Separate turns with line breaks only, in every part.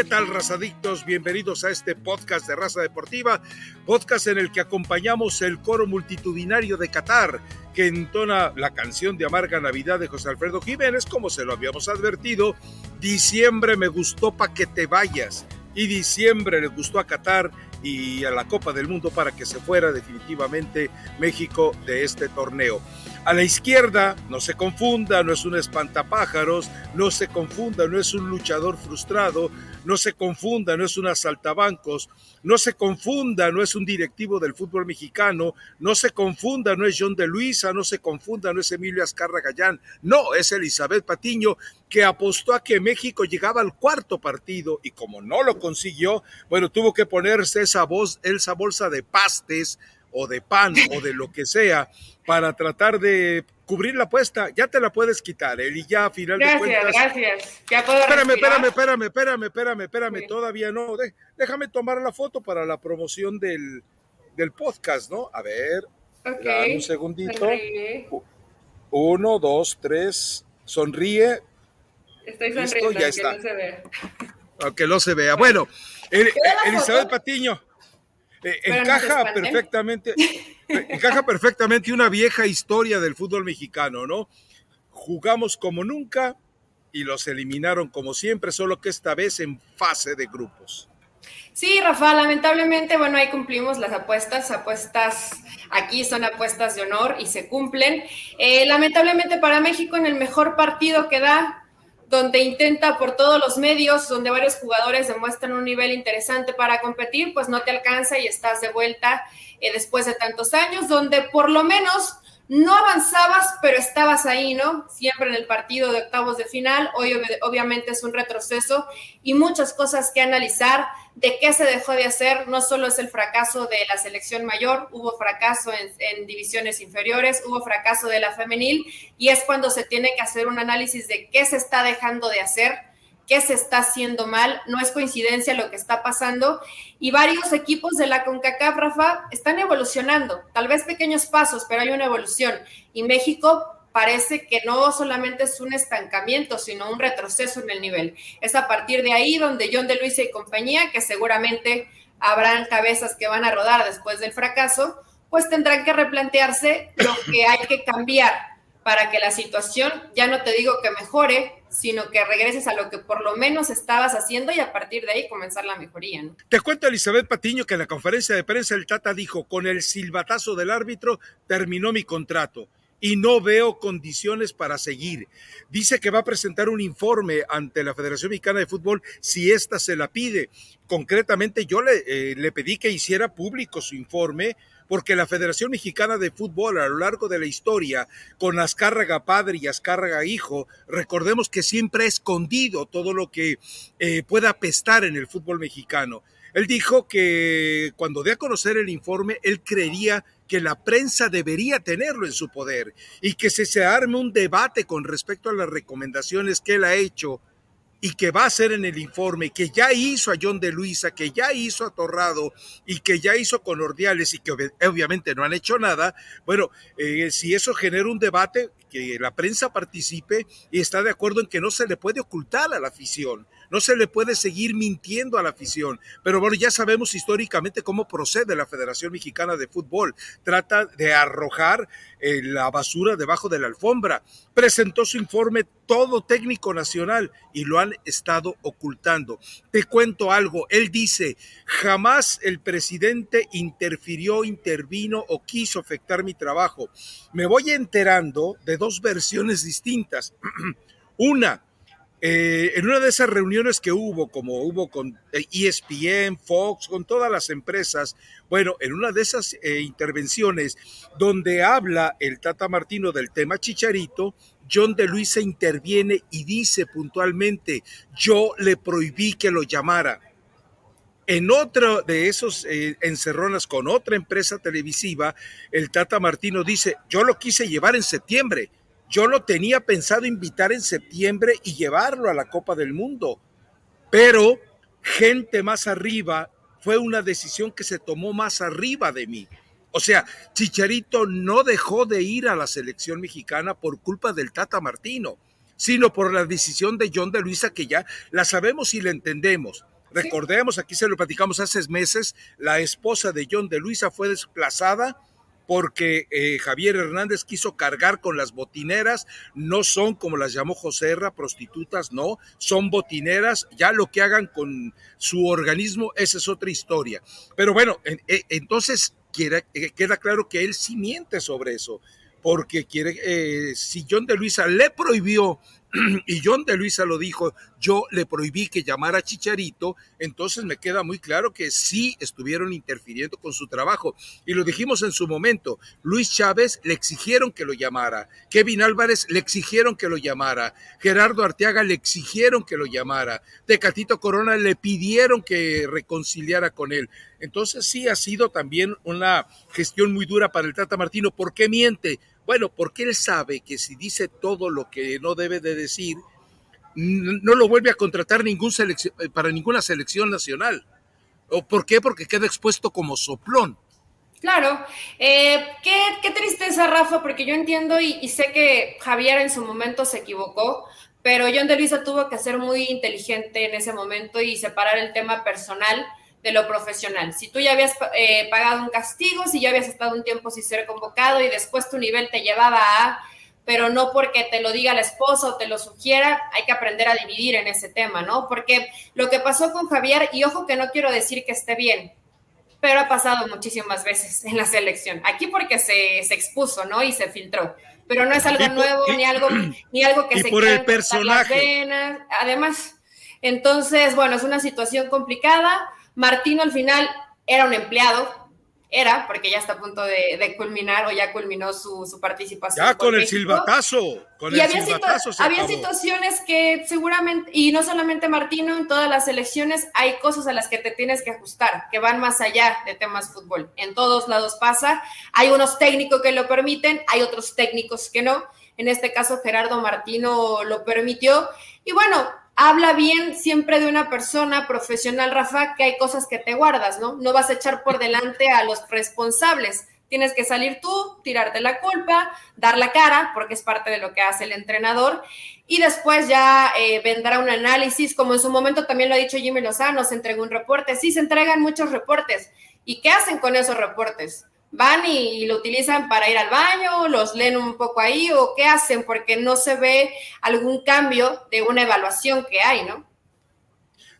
¿Qué tal, razadictos? Bienvenidos a este podcast de Raza Deportiva, podcast en el que acompañamos el coro multitudinario de Qatar, que entona la canción de Amarga Navidad de José Alfredo Jiménez, como se lo habíamos advertido. Diciembre me gustó para que te vayas, y diciembre le gustó a Qatar y a la Copa del Mundo para que se fuera definitivamente México de este torneo. A la izquierda, no se confunda, no es un espantapájaros, no se confunda, no es un luchador frustrado, no se confunda, no es un asaltabancos, no se confunda, no es un directivo del fútbol mexicano, no se confunda, no es John de Luisa, no se confunda, no es Emilio Azcarra Gallán, no, es Elizabeth Patiño, que apostó a que México llegaba al cuarto partido y como no lo consiguió, bueno, tuvo que ponerse esa, voz, esa bolsa de pastes o de pan o de lo que sea para tratar de cubrir la apuesta. Ya te la puedes quitar, Eli, ya a final
gracias,
de cuentas.
Gracias, Ya puedo
espérame, espérame, espérame, espérame, espérame, espérame, todavía no. déjame tomar la foto para la promoción del, del podcast, ¿no? A ver,
okay.
un segundito. Uno, dos, tres, sonríe.
Estoy sonriendo, ya está. no se vea.
Aunque no se vea. Bueno, Elizabeth Patiño eh, encaja perfectamente, encaja perfectamente una vieja historia del fútbol mexicano, ¿no? Jugamos como nunca y los eliminaron como siempre, solo que esta vez en fase de grupos.
Sí, Rafa, lamentablemente, bueno, ahí cumplimos las apuestas, apuestas aquí son apuestas de honor y se cumplen. Eh, lamentablemente para México en el mejor partido que da, donde intenta por todos los medios, donde varios jugadores demuestran un nivel interesante para competir, pues no te alcanza y estás de vuelta eh, después de tantos años, donde por lo menos no avanzabas, pero estabas ahí, ¿no? Siempre en el partido de octavos de final. Hoy obviamente es un retroceso y muchas cosas que analizar de qué se dejó de hacer. No solo es el fracaso de la selección mayor, hubo fracaso en, divisiones inferiores, hubo fracaso de la femenil y es cuando se tiene que hacer un análisis de qué se está dejando de hacer qué se está haciendo mal, no es coincidencia lo que está pasando. Y varios equipos de la CONCACAF, Rafa, están evolucionando, tal vez pequeños pasos, pero hay una evolución. Y México parece que no solamente es un estancamiento, sino un retroceso en el nivel. Es a partir de ahí donde John de Luisa y compañía, que seguramente habrán cabezas que van a rodar después del fracaso, pues tendrán que replantearse lo que hay que cambiar para que la situación, ya no te digo que mejore, sino que regreses a lo que por lo menos estabas haciendo y a partir de ahí comenzar la mejoría. ¿no?
Te cuento, Elizabeth Patiño, que en la conferencia de prensa el Tata dijo, con el silbatazo del árbitro terminó mi contrato y no veo condiciones para seguir. Dice que va a presentar un informe ante la Federación Mexicana de Fútbol si ésta se la pide. Concretamente yo le, eh, le pedí que hiciera público su informe porque la Federación Mexicana de Fútbol a lo largo de la historia, con Azcárraga padre y Azcárraga hijo, recordemos que siempre ha escondido todo lo que eh, pueda apestar en el fútbol mexicano. Él dijo que cuando dé a conocer el informe, él creería que la prensa debería tenerlo en su poder y que se, se arme un debate con respecto a las recomendaciones que él ha hecho y que va a hacer en el informe, que ya hizo a John de Luisa, que ya hizo a Torrado y que ya hizo con Ordiales y que obviamente no han hecho nada, bueno, eh, si eso genera un debate, que la prensa participe y está de acuerdo en que no se le puede ocultar a la afición, no se le puede seguir mintiendo a la afición. Pero bueno, ya sabemos históricamente cómo procede la Federación Mexicana de Fútbol. Trata de arrojar eh, la basura debajo de la alfombra. Presentó su informe todo técnico nacional y lo han estado ocultando. Te cuento algo, él dice, jamás el presidente interfirió, intervino o quiso afectar mi trabajo. Me voy enterando de dos versiones distintas. Una, eh, en una de esas reuniones que hubo, como hubo con ESPN, Fox, con todas las empresas, bueno, en una de esas eh, intervenciones donde habla el Tata Martino del tema Chicharito, John de Luisa interviene y dice puntualmente, yo le prohibí que lo llamara. En otro de esos encerronas con otra empresa televisiva, el Tata Martino dice, yo lo quise llevar en septiembre, yo lo tenía pensado invitar en septiembre y llevarlo a la Copa del Mundo, pero gente más arriba fue una decisión que se tomó más arriba de mí. O sea, Chicharito no dejó de ir a la selección mexicana por culpa del Tata Martino, sino por la decisión de John de Luisa que ya la sabemos y la entendemos. Recordemos, aquí se lo platicamos hace meses, la esposa de John de Luisa fue desplazada porque eh, Javier Hernández quiso cargar con las botineras, no son como las llamó José Herra, prostitutas, no, son botineras, ya lo que hagan con su organismo, esa es otra historia. Pero bueno, e, entonces eh, queda claro que él sí miente sobre eso, porque quiere, eh, si John de Luisa le prohibió y John de Luisa lo dijo, yo le prohibí que llamara Chicharito, entonces me queda muy claro que sí estuvieron interfiriendo con su trabajo. Y lo dijimos en su momento, Luis Chávez le exigieron que lo llamara, Kevin Álvarez le exigieron que lo llamara, Gerardo Arteaga le exigieron que lo llamara, Tecatito Corona le pidieron que reconciliara con él. Entonces sí ha sido también una gestión muy dura para el Tata Martino. ¿Por qué miente? Bueno, porque él sabe que si dice todo lo que no debe de decir, no lo vuelve a contratar ningún eh, para ninguna selección nacional. ¿O ¿Por qué? Porque queda expuesto como soplón.
Claro, eh, qué, tristeza, Rafa, porque yo entiendo y, sé que Javier en su momento se equivocó, pero John de Luisa tuvo que ser muy inteligente en ese momento y separar el tema personal de lo profesional. Si tú ya habías eh, pagado un castigo, si ya habías estado un tiempo sin ser convocado y después tu nivel te llevaba a, pero no porque te lo diga la esposa o te lo sugiera, hay que aprender a dividir en ese tema, ¿no? Porque lo que pasó con Javier, y ojo que no quiero decir que esté bien, pero ha pasado muchísimas veces en la selección. Aquí porque se, se expuso, ¿no? Y se filtró. Pero no es algo nuevo, ni algo, ni algo que
y
se
por el personaje.
venas. Además, entonces, bueno, es una situación complicada Martino al final era un empleado, era, porque ya está a punto de, culminar o ya culminó su, participación.
Ya con el silbatazo, con
y había, había situaciones que seguramente, y no solamente Martino, en todas las elecciones hay cosas a las que te tienes que ajustar, que van más allá de temas fútbol. En todos lados pasa, hay unos técnicos que lo permiten, hay otros técnicos que no. En este caso, Gerardo Martino lo permitió. Y bueno, habla bien siempre de una persona profesional, Rafa, que hay cosas que te guardas, ¿no? No vas a echar por delante a los responsables. Tienes que salir tú, tirarte la culpa, dar la cara, porque es parte de lo que hace el entrenador, y después ya eh, vendrá un análisis, como en su momento también lo ha dicho Jimmy Lozano, se entregó un reporte. Sí, se entregan muchos reportes. ¿Y qué hacen con esos reportes? Van y, lo utilizan para ir al baño, los leen un poco ahí o qué hacen, porque no se ve algún cambio de una evaluación que hay, ¿no?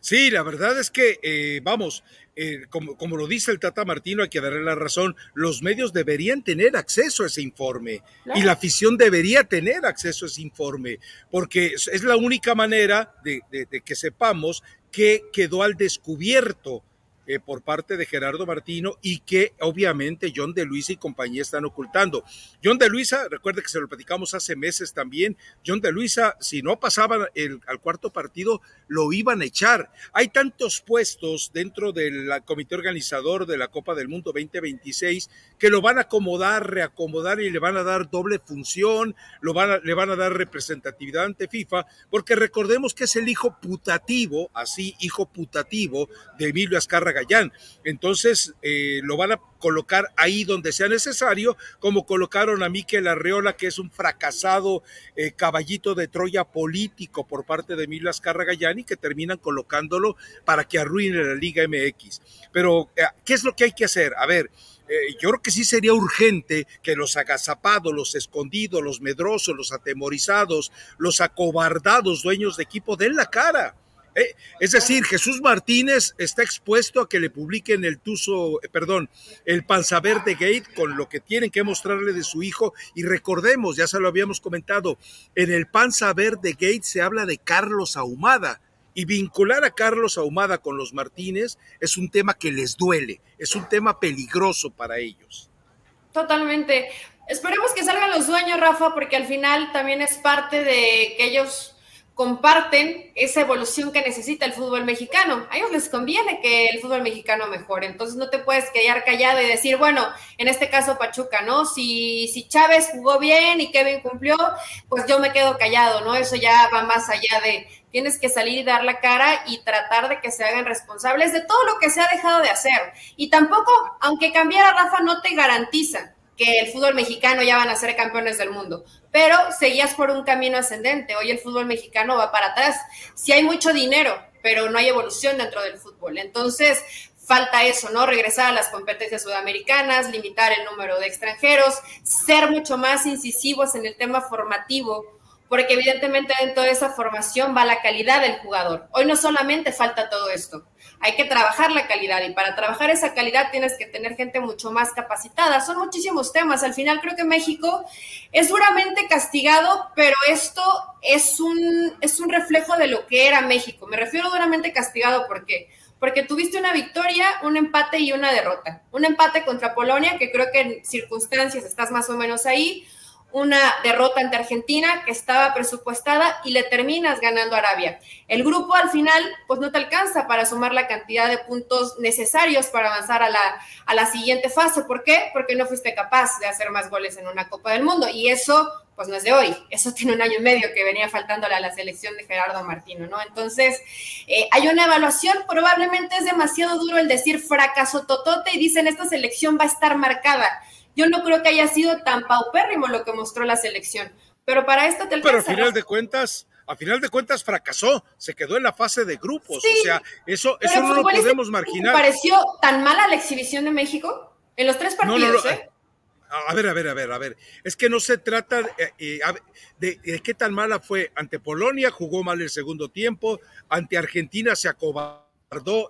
Sí, la verdad es que, eh, vamos, eh, como, como, lo dice el Tata Martino, hay que darle la razón, los medios deberían tener acceso a ese informe y la afición debería tener acceso a ese informe, porque es la única manera de, de que sepamos que quedó al descubierto eh, por parte de Gerardo Martino y que obviamente John de Luisa y compañía están ocultando. John de Luisa, recuerde que se lo platicamos hace meses también, John de Luisa, si no pasaba el, al cuarto partido, lo iban a echar. Hay tantos puestos dentro del comité organizador de la Copa del Mundo 2026 que lo van a acomodar, reacomodar y le van a dar doble función, lo van le van a dar representatividad ante FIFA, porque recordemos que es el hijo putativo, así, hijo putativo de Emilio Azcárraga entonces eh, lo van a colocar ahí donde sea necesario, como colocaron a Miquel Arreola, que es un fracasado eh, caballito de Troya político por parte de Milas Carragayani, que terminan colocándolo para que arruine la Liga MX. Pero, eh, ¿qué es lo que hay que hacer? A ver, yo creo que sí sería urgente que los agazapados, los escondidos, los medrosos, los atemorizados, los acobardados dueños de equipo den la cara eh, es decir, Jesús Martínez está expuesto a que le publiquen el tuso, eh, perdón, el panzaver de Gate con lo que tienen que mostrarle de su hijo. Y recordemos, ya se lo habíamos comentado, en el panzaver de Gate se habla de Carlos Ahumada. Y vincular a Carlos Ahumada con los Martínez es un tema que les duele, es un tema peligroso para ellos.
Totalmente. Esperemos que salgan los dueños, Rafa, porque al final también es parte de que ellos comparten esa evolución que necesita el fútbol mexicano. A ellos les conviene que el fútbol mexicano mejore, entonces no te puedes quedar callado y decir, bueno, en este caso Pachuca, ¿no? Si, si Chávez jugó bien y Kevin cumplió, pues yo me quedo callado, ¿no? Eso ya va más allá de, tienes que salir y dar la cara y tratar de que se hagan responsables de todo lo que se ha dejado de hacer. Y tampoco, aunque cambiara Rafa, no te garantiza que el fútbol mexicano ya van a ser campeones del mundo, pero seguías por un camino ascendente. Hoy el fútbol mexicano va para atrás. Si hay mucho dinero pero no hay evolución dentro del fútbol. Entonces, falta eso, ¿no? Regresar a las competencias sudamericanas, limitar el número de extranjeros, ser mucho más incisivos en el tema formativo, porque evidentemente dentro de esa formación va la calidad del jugador. Hoy no solamente falta todo esto, hay que trabajar la calidad y para trabajar esa calidad tienes que tener gente mucho más capacitada. Son muchísimos temas. Al final creo que México es duramente castigado, pero esto es un, es un reflejo de lo que era México. Me refiero duramente castigado porque porque tuviste una victoria, un empate y una derrota. Un empate contra Polonia, que creo que en circunstancias estás más o menos ahí, una derrota ante Argentina que estaba presupuestada y le terminas ganando Arabia. El grupo al final pues no te alcanza para sumar la cantidad de puntos necesarios para avanzar a la, a la siguiente fase. ¿Por qué? Porque no fuiste capaz de hacer más goles en una Copa del Mundo y eso pues no es de hoy, eso tiene un año y medio que venía faltándole a la selección de Gerardo Martino, ¿no? Entonces, eh, hay una evaluación, probablemente es demasiado duro el decir fracaso totote y dicen esta selección va a estar marcada. Yo no creo que haya sido tan paupérrimo lo que mostró la selección, pero para esto te
Pero a final de cuentas, a final de cuentas fracasó, se quedó en la fase de grupos, o sea, eso, eso no lo podemos marginar.
¿Te pareció tan mala la exhibición de México? En los tres partidos, ¿eh?
A ver, a ver, a ver, a ver. Es que no se trata de, eh, de, qué tan mala fue. Ante Polonia jugó mal el segundo tiempo, ante Argentina se acobardó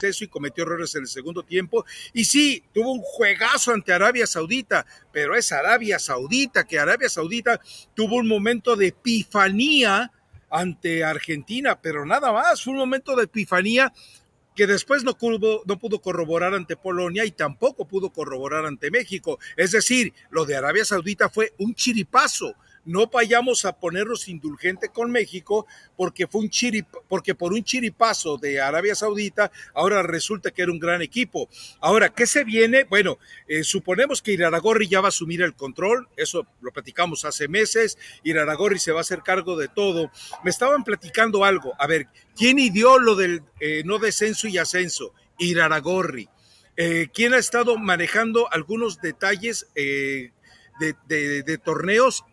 eso y cometió errores en el segundo tiempo. Y sí, tuvo un juegazo ante Arabia Saudita, pero es Arabia Saudita, que Arabia Saudita tuvo un momento de epifanía ante Argentina, pero nada más, fue un momento de epifanía que después no pudo, no pudo corroborar ante Polonia y tampoco pudo corroborar ante México. Es decir, lo de Arabia Saudita fue un chiripazo, no vayamos a ponernos indulgente con México porque fue un chirip, porque por un chiripazo de Arabia Saudita ahora resulta que era un gran equipo. Ahora, ¿qué se viene? Bueno, eh, suponemos que Iraragorri ya va a asumir el control, eso lo platicamos hace meses, Iraragorri se va a hacer cargo de todo. Me estaban platicando algo, a ver, ¿quién idió lo del eh, no descenso y ascenso? Iraragorri. Eh, ¿Quién ha estado manejando algunos detalles de, de, torneos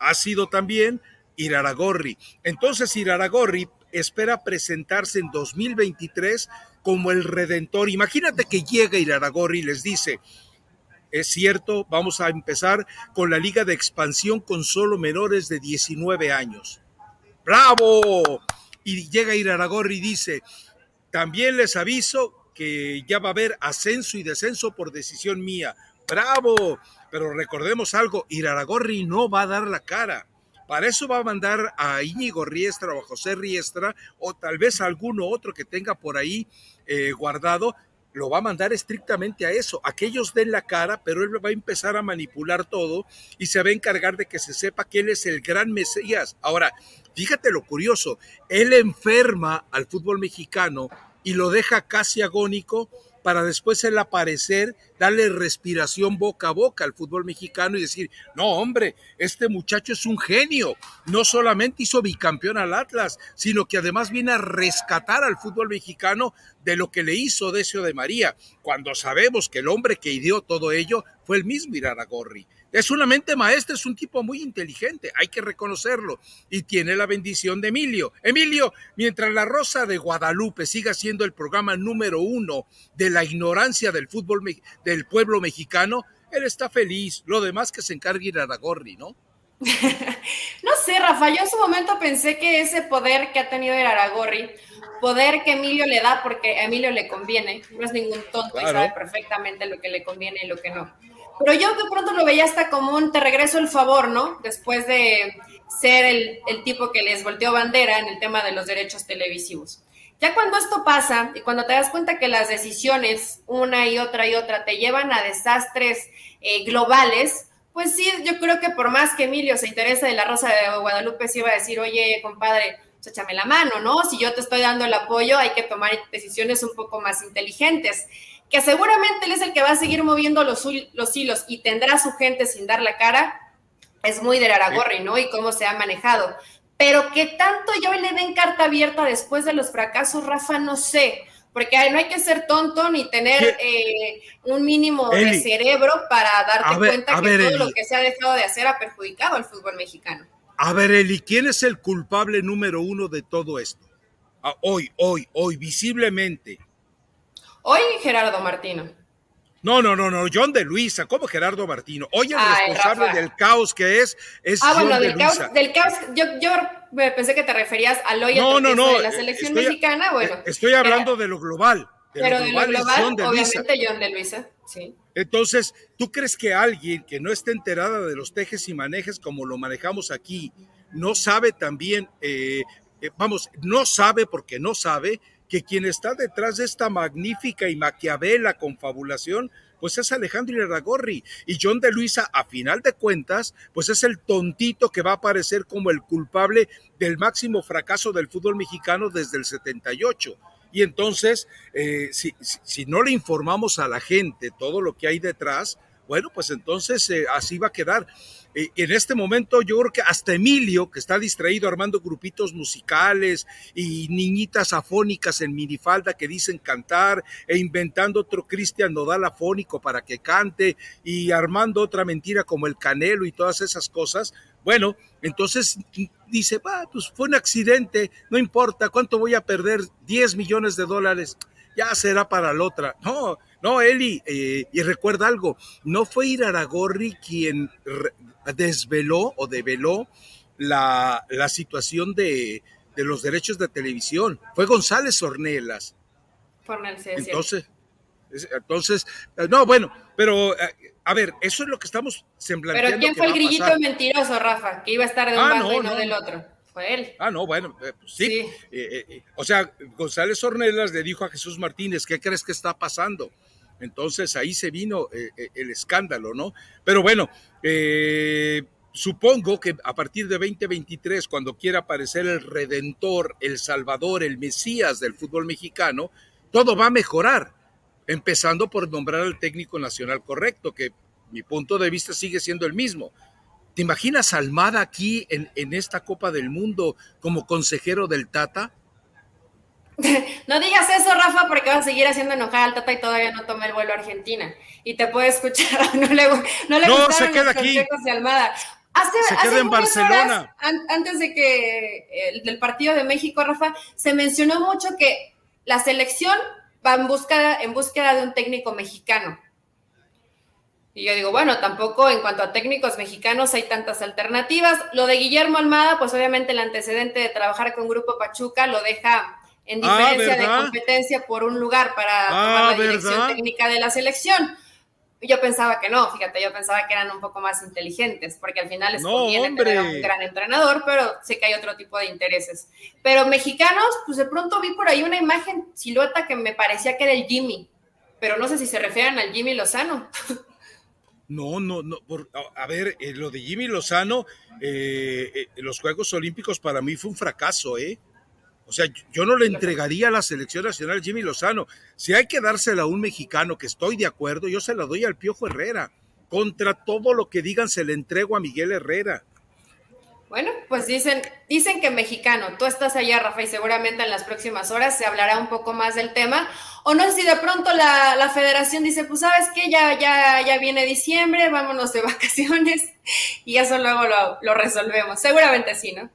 ha sido también Iraragorri. Entonces Iraragorri espera presentarse en 2023 como el redentor. Imagínate que llega Iraragorri y les dice, es cierto, vamos a empezar con la liga de expansión con solo menores de 19 años. ¡Bravo! Y llega Iraragorri y dice, también les aviso que ya va a haber ascenso y descenso por decisión mía. ¡Bravo! Pero recordemos algo, Iraragorri no va a dar la cara. Para eso va a mandar a Íñigo Riestra o a José Riestra o tal vez a alguno otro que tenga por ahí eh, guardado, lo va a mandar estrictamente a eso, a que ellos den la cara, pero él va a empezar a manipular todo y se va a encargar de que se sepa que él es el gran Mesías. Ahora, fíjate lo curioso, él enferma al fútbol mexicano y lo deja casi agónico para después el aparecer, darle respiración boca a boca al fútbol mexicano y decir, no hombre, este muchacho es un genio, no solamente hizo bicampeón al Atlas, sino que además viene a rescatar al fútbol mexicano de lo que le hizo Decio de María, cuando sabemos que el hombre que ideó todo ello fue el mismo Iraragorri. Es una mente maestra, es un tipo muy inteligente, hay que reconocerlo. Y tiene la bendición de Emilio. Emilio, mientras la Rosa de Guadalupe siga siendo el programa número uno de la ignorancia del fútbol del pueblo mexicano, él está feliz. Lo demás que se encargue Iraragorri, ¿no?
no sé, Rafa, yo en su momento pensé que ese poder que ha tenido Iraragorri, poder que Emilio le da porque a Emilio le conviene, no es ningún tonto y sabe perfectamente lo que le conviene y lo que no pero yo de pronto lo veía hasta como un te regreso el favor, ¿no? Después de ser el, el tipo que les volteó bandera en el tema de los derechos televisivos. Ya cuando esto pasa y cuando te das cuenta que las decisiones, una y otra y otra, te llevan a desastres eh, globales, pues sí, yo creo que por más que Emilio se interese de la Rosa de Guadalupe, sí iba a decir, oye, compadre, pues échame la mano, ¿no? Si yo te estoy dando el apoyo, hay que tomar decisiones un poco más inteligentes que seguramente él es el que va a seguir moviendo los, los hilos y tendrá su gente sin dar la cara, es muy de Aragorri, ¿no? Y cómo se ha manejado. Pero que tanto yo le den carta abierta después de los fracasos, Rafa, no sé. Porque no hay que ser tonto ni tener eh, un mínimo de cerebro para darte cuenta que todo lo que se ha dejado de hacer ha perjudicado al fútbol mexicano.
A ver, Eli, ¿quién es el culpable número uno de todo esto? Ah, hoy, hoy, hoy, visiblemente.
Hoy Gerardo Martino.
No, no, no, no, John de Luisa, ¿cómo Gerardo Martino? Hoy el responsable del caos que es, es
ah, bueno, del caos, del caos, yo, yo pensé que te referías al hoy
no, no, no,
de la selección mexicana, bueno.
Estoy hablando de lo global.
pero de lo global, obviamente John de Luisa, sí.
Entonces, ¿tú crees que alguien que no esté enterada de los tejes y manejes como lo manejamos aquí, no sabe también, eh, eh, vamos, no sabe porque no sabe que quien está detrás de esta magnífica y maquiavela confabulación, pues es Alejandro Iragorri. Y John de Luisa, a final de cuentas, pues es el tontito que va a aparecer como el culpable del máximo fracaso del fútbol mexicano desde el 78. Y entonces, eh, si, si, no le informamos a la gente todo lo que hay detrás, bueno, pues entonces eh, así va a quedar. Eh, en este momento yo creo que hasta Emilio, que está distraído armando grupitos musicales y niñitas afónicas en minifalda que dicen cantar e inventando otro Cristian Nodal afónico para que cante y armando otra mentira como el Canelo y todas esas cosas, bueno, entonces dice, va, pues fue un accidente, no importa, ¿cuánto voy a perder? 10 millones de dólares, ya será para la otra. No, no, Eli, eh, y recuerda algo, no fue Iraragorri quien desveló o develó la, la situación de, de, los derechos de televisión. Fue González Ornelas. entonces, entonces, eh, no, bueno, pero eh, a ver, eso es lo que estamos semblando.
Pero ¿quién fue el grillito mentiroso, Rafa? Que iba a estar de un ah, y no, del otro. Fue él.
Ah, no, bueno, eh, pues sí. o sea, González Ornelas le dijo a Jesús Martínez, ¿qué crees que está pasando? Entonces ahí se vino eh, eh, el escándalo, ¿no? Pero bueno, eh, supongo que a partir de 2023, cuando quiera aparecer el redentor, el salvador, el mesías del fútbol mexicano, todo va a mejorar, empezando por nombrar al técnico nacional correcto, que mi punto de vista sigue siendo el mismo. ¿Te imaginas Almada aquí en, en esta Copa del Mundo como consejero del Tata?
No digas eso, Rafa, porque vas a seguir haciendo enojar al Tata y todavía no toma el vuelo a Argentina. Y te puede escuchar, no le, no le
no, se queda aquí.
de Almada.
se queda en Barcelona.
antes de que el del partido de México, Rafa, se mencionó mucho que la selección va en búsqueda, en búsqueda de un técnico mexicano. Y yo digo, bueno, tampoco en cuanto a técnicos mexicanos hay tantas alternativas. Lo de Guillermo Almada, pues obviamente el antecedente de trabajar con Grupo Pachuca lo deja en ah, diferencia de competencia por un lugar para ah, tomar la dirección técnica de la selección. Yo pensaba que no, fíjate, yo pensaba que eran un poco más inteligentes, porque al final les conviene tener un gran entrenador, pero sé que hay otro tipo de intereses. Pero mexicanos, pues de pronto vi por ahí una imagen silueta que me parecía que era el Jimmy, pero no sé si se refieren al Jimmy Lozano.
No, no, no. a, ver, eh, lo de Jimmy Lozano, eh, eh, los Juegos Olímpicos para mí fue un fracaso, ¿eh? O sea, yo no le entregaría a la selección nacional Jimmy Lozano. Si hay que dársela a un mexicano, que estoy de acuerdo, yo se la doy al Piojo Herrera. Contra todo lo que digan, se le entrego a Miguel Herrera.
Bueno, pues dicen, dicen que mexicano, tú estás allá, Rafa, y seguramente en las próximas horas se hablará un poco más del tema. O no sé si de pronto la, federación dice, pues sabes qué, ya, ya, ya viene diciembre, vámonos de vacaciones y eso luego lo, lo resolvemos. Seguramente sí, ¿no?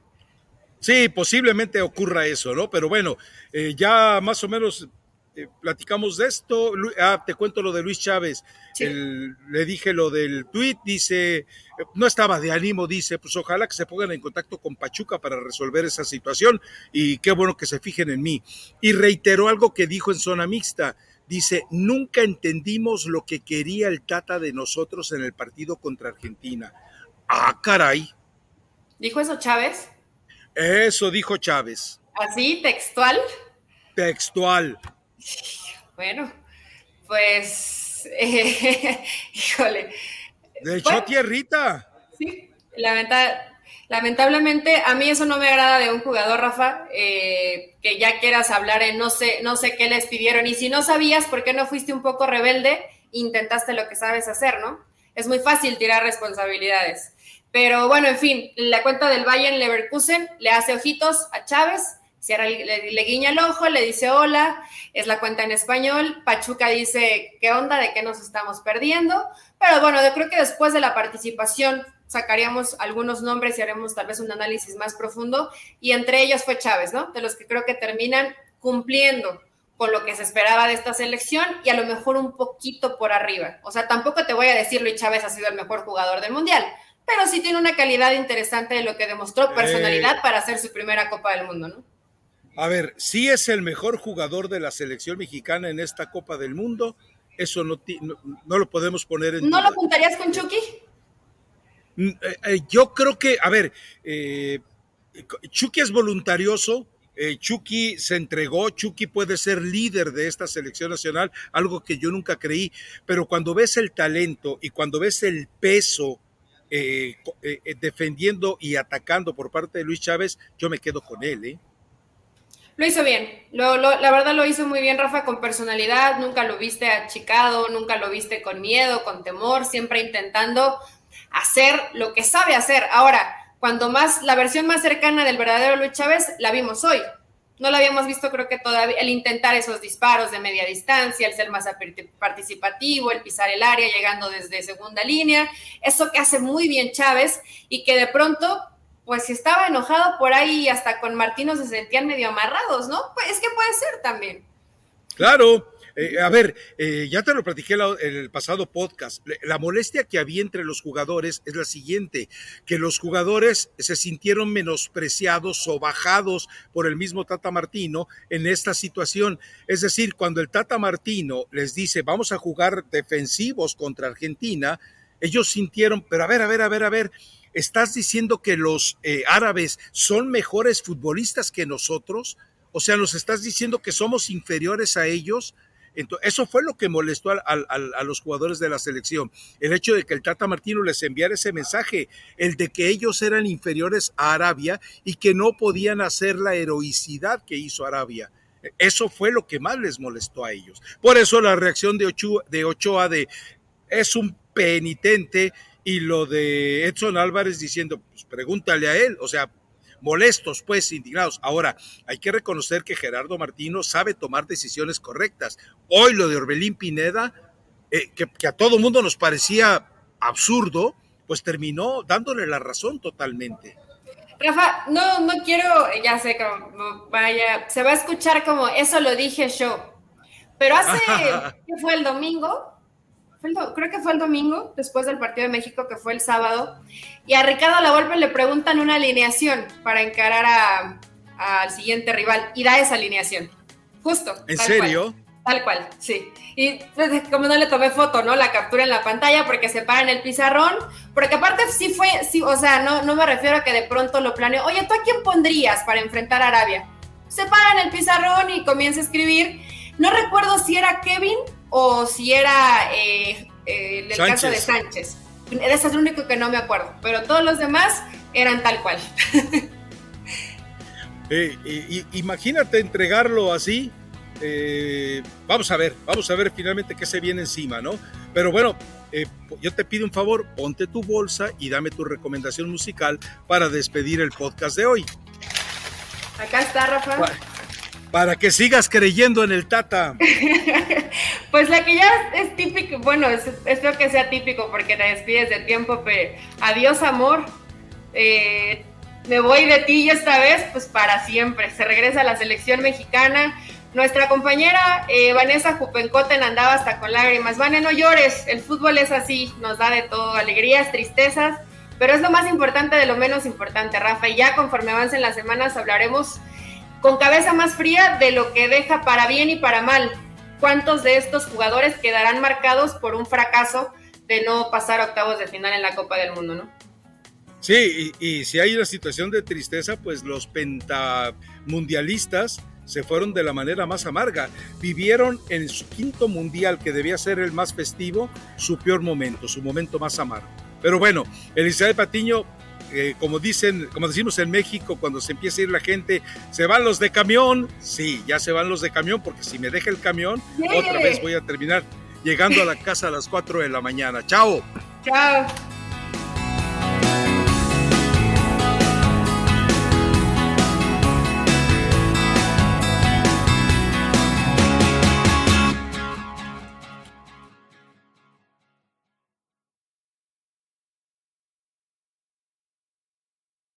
Sí, posiblemente ocurra eso, ¿no? Pero bueno, eh, ya más o menos eh, platicamos de esto. Ah, te cuento lo de Luis Chávez. le dije lo del tuit, dice, no estaba de ánimo, dice, pues ojalá que se pongan en contacto con Pachuca para resolver esa situación y qué bueno que se fijen en mí. Y reiteró algo que dijo en zona mixta. Dice, nunca entendimos lo que quería el Tata de nosotros en el partido contra Argentina. Ah, caray.
¿Dijo eso Chávez?
Eso dijo Chávez.
¿Así, textual?
Textual.
Bueno, pues, híjole.
De hecho, tierrita.
Sí, lamentablemente a mí eso no me agrada de un jugador, Rafa, eh, que ya quieras hablar en no sé, no sé qué les pidieron. Y si no sabías por qué no fuiste un poco rebelde, intentaste lo que sabes hacer, ¿no? Es muy fácil tirar responsabilidades. Pero bueno, en fin, la cuenta del Bayern Leverkusen le hace ojitos a Chávez, le, guiña el ojo, le dice hola, es la cuenta en español. Pachuca dice, ¿qué onda? ¿De qué nos estamos perdiendo? Pero bueno, yo creo que después de la participación sacaríamos algunos nombres y haremos tal vez un análisis más profundo. Y entre ellos fue Chávez, ¿no? De los que creo que terminan cumpliendo con lo que se esperaba de esta selección y a lo mejor un poquito por arriba. O sea, tampoco te voy a decir Luis Chávez ha sido el mejor jugador del Mundial, pero sí tiene una calidad interesante de lo que demostró, personalidad eh. para hacer su primera Copa del Mundo, ¿no?
A ver, sí es el mejor jugador de la selección mexicana en esta Copa del Mundo, eso no, no, lo podemos poner en...
¿No lo juntarías con Chucky?
Mm, eh, eh, yo creo que, a ver, Chucky es voluntarioso, eh, Chucky se entregó, Chucky puede ser líder de esta selección nacional, algo que yo nunca creí, pero cuando ves el talento y cuando ves el peso eh, eh, defendiendo y atacando por parte de Luis Chávez, yo me quedo con él.
Lo hizo bien, la verdad lo hizo muy bien Rafa con personalidad, nunca lo viste achicado, nunca lo viste con miedo, con temor, siempre intentando hacer lo que sabe hacer. Ahora, cuando más, la versión más cercana del verdadero Luis Chávez la vimos hoy. No la habíamos visto, creo que todavía, el intentar esos disparos de media distancia, el ser más participativo, el pisar el área llegando desde segunda línea, eso que hace muy bien Chávez y que de pronto, pues si estaba enojado por ahí hasta con Martino se sentían medio amarrados, ¿no? Pues es que puede ser también.
Claro, eh, a ver, eh, ya te lo platiqué en el pasado podcast. La molestia que había entre los jugadores es la siguiente, que los jugadores se sintieron menospreciados o bajados por el mismo Tata Martino en esta situación. Es decir, cuando el Tata Martino les dice, vamos a jugar defensivos contra Argentina, ellos sintieron, pero a ver, a ver, a ver, a ver, ¿estás diciendo que los eh, árabes son mejores futbolistas que nosotros? O sea, ¿nos estás diciendo que somos inferiores a ellos? Entonces, eso fue lo que molestó a, los jugadores de la selección. El hecho de que el Tata Martino les enviara ese mensaje, el de que ellos eran inferiores a Arabia y que no podían hacer la heroicidad que hizo Arabia. Eso fue lo que más les molestó a ellos. Por eso la reacción de Ochoa de, Ochoa de es un penitente y lo de Edson Álvarez diciendo, pues pregúntale a él, o sea, molestos, pues, indignados. Ahora, hay que reconocer que Gerardo Martino sabe tomar decisiones correctas. Hoy lo de Orbelín Pineda, eh, que, a todo mundo nos parecía absurdo, pues terminó dándole la razón totalmente.
Rafa, no, no quiero, ya sé, como, vaya, se va a escuchar como eso lo dije yo, pero hace, ¿qué fue el domingo? Creo que fue el domingo, después del partido de México, que fue el sábado, y a Ricardo Lavolpe le preguntan una alineación para encarar al siguiente rival, y da esa alineación, justo.
¿En serio?
tal cual, sí. Y pues, como no le tomé foto, ¿no? La captura en la pantalla porque se para en el pizarrón, porque aparte sí fue, sí, o sea, no, no me refiero a que de pronto lo planeó, oye, ¿tú a quién pondrías para enfrentar a Arabia? Se para en el pizarrón y comienza a escribir. No recuerdo si era Kevin o si era eh, eh, el caso de Sánchez. Ese es el único que no me acuerdo, pero todos los demás eran tal cual.
Eh, imagínate entregarlo así. vamos a ver, vamos a ver finalmente qué se viene encima, ¿no? Pero bueno, yo te pido un favor, ponte tu bolsa y dame tu recomendación musical para despedir el podcast de hoy.
Acá está, Rafa
para que sigas creyendo en el Tata.
pues la que ya es típico, bueno, espero que sea típico porque te despides de tiempo, pero adiós amor. Eh, me voy de ti y esta vez, pues para siempre. Se regresa a la selección mexicana. Nuestra compañera eh, Vanessa Jupencoten andaba hasta con lágrimas. Vane, no llores, el fútbol es así, nos da de todo, alegrías, tristezas, pero es lo más importante de lo menos importante, Rafa. Y ya conforme avancen las semanas hablaremos con cabeza más fría de lo que deja para bien y para mal. ¿Cuántos de estos jugadores quedarán marcados por un fracaso de no pasar octavos de final en la Copa del Mundo, no?
Sí, y, si hay una situación de tristeza, pues los pentamundialistas se fueron de la manera más amarga. Vivieron en su quinto mundial, que debía ser el más festivo, su peor momento, su momento más amargo. Pero bueno, Elizabeth Patiño eh, como dicen, como decimos en México, cuando se empieza a ir la gente, se van los de camión. Sí, ya se van los de camión, porque si me deja el camión, otra vez voy a terminar llegando a la casa a las 4 de la mañana. Chao.
Chao.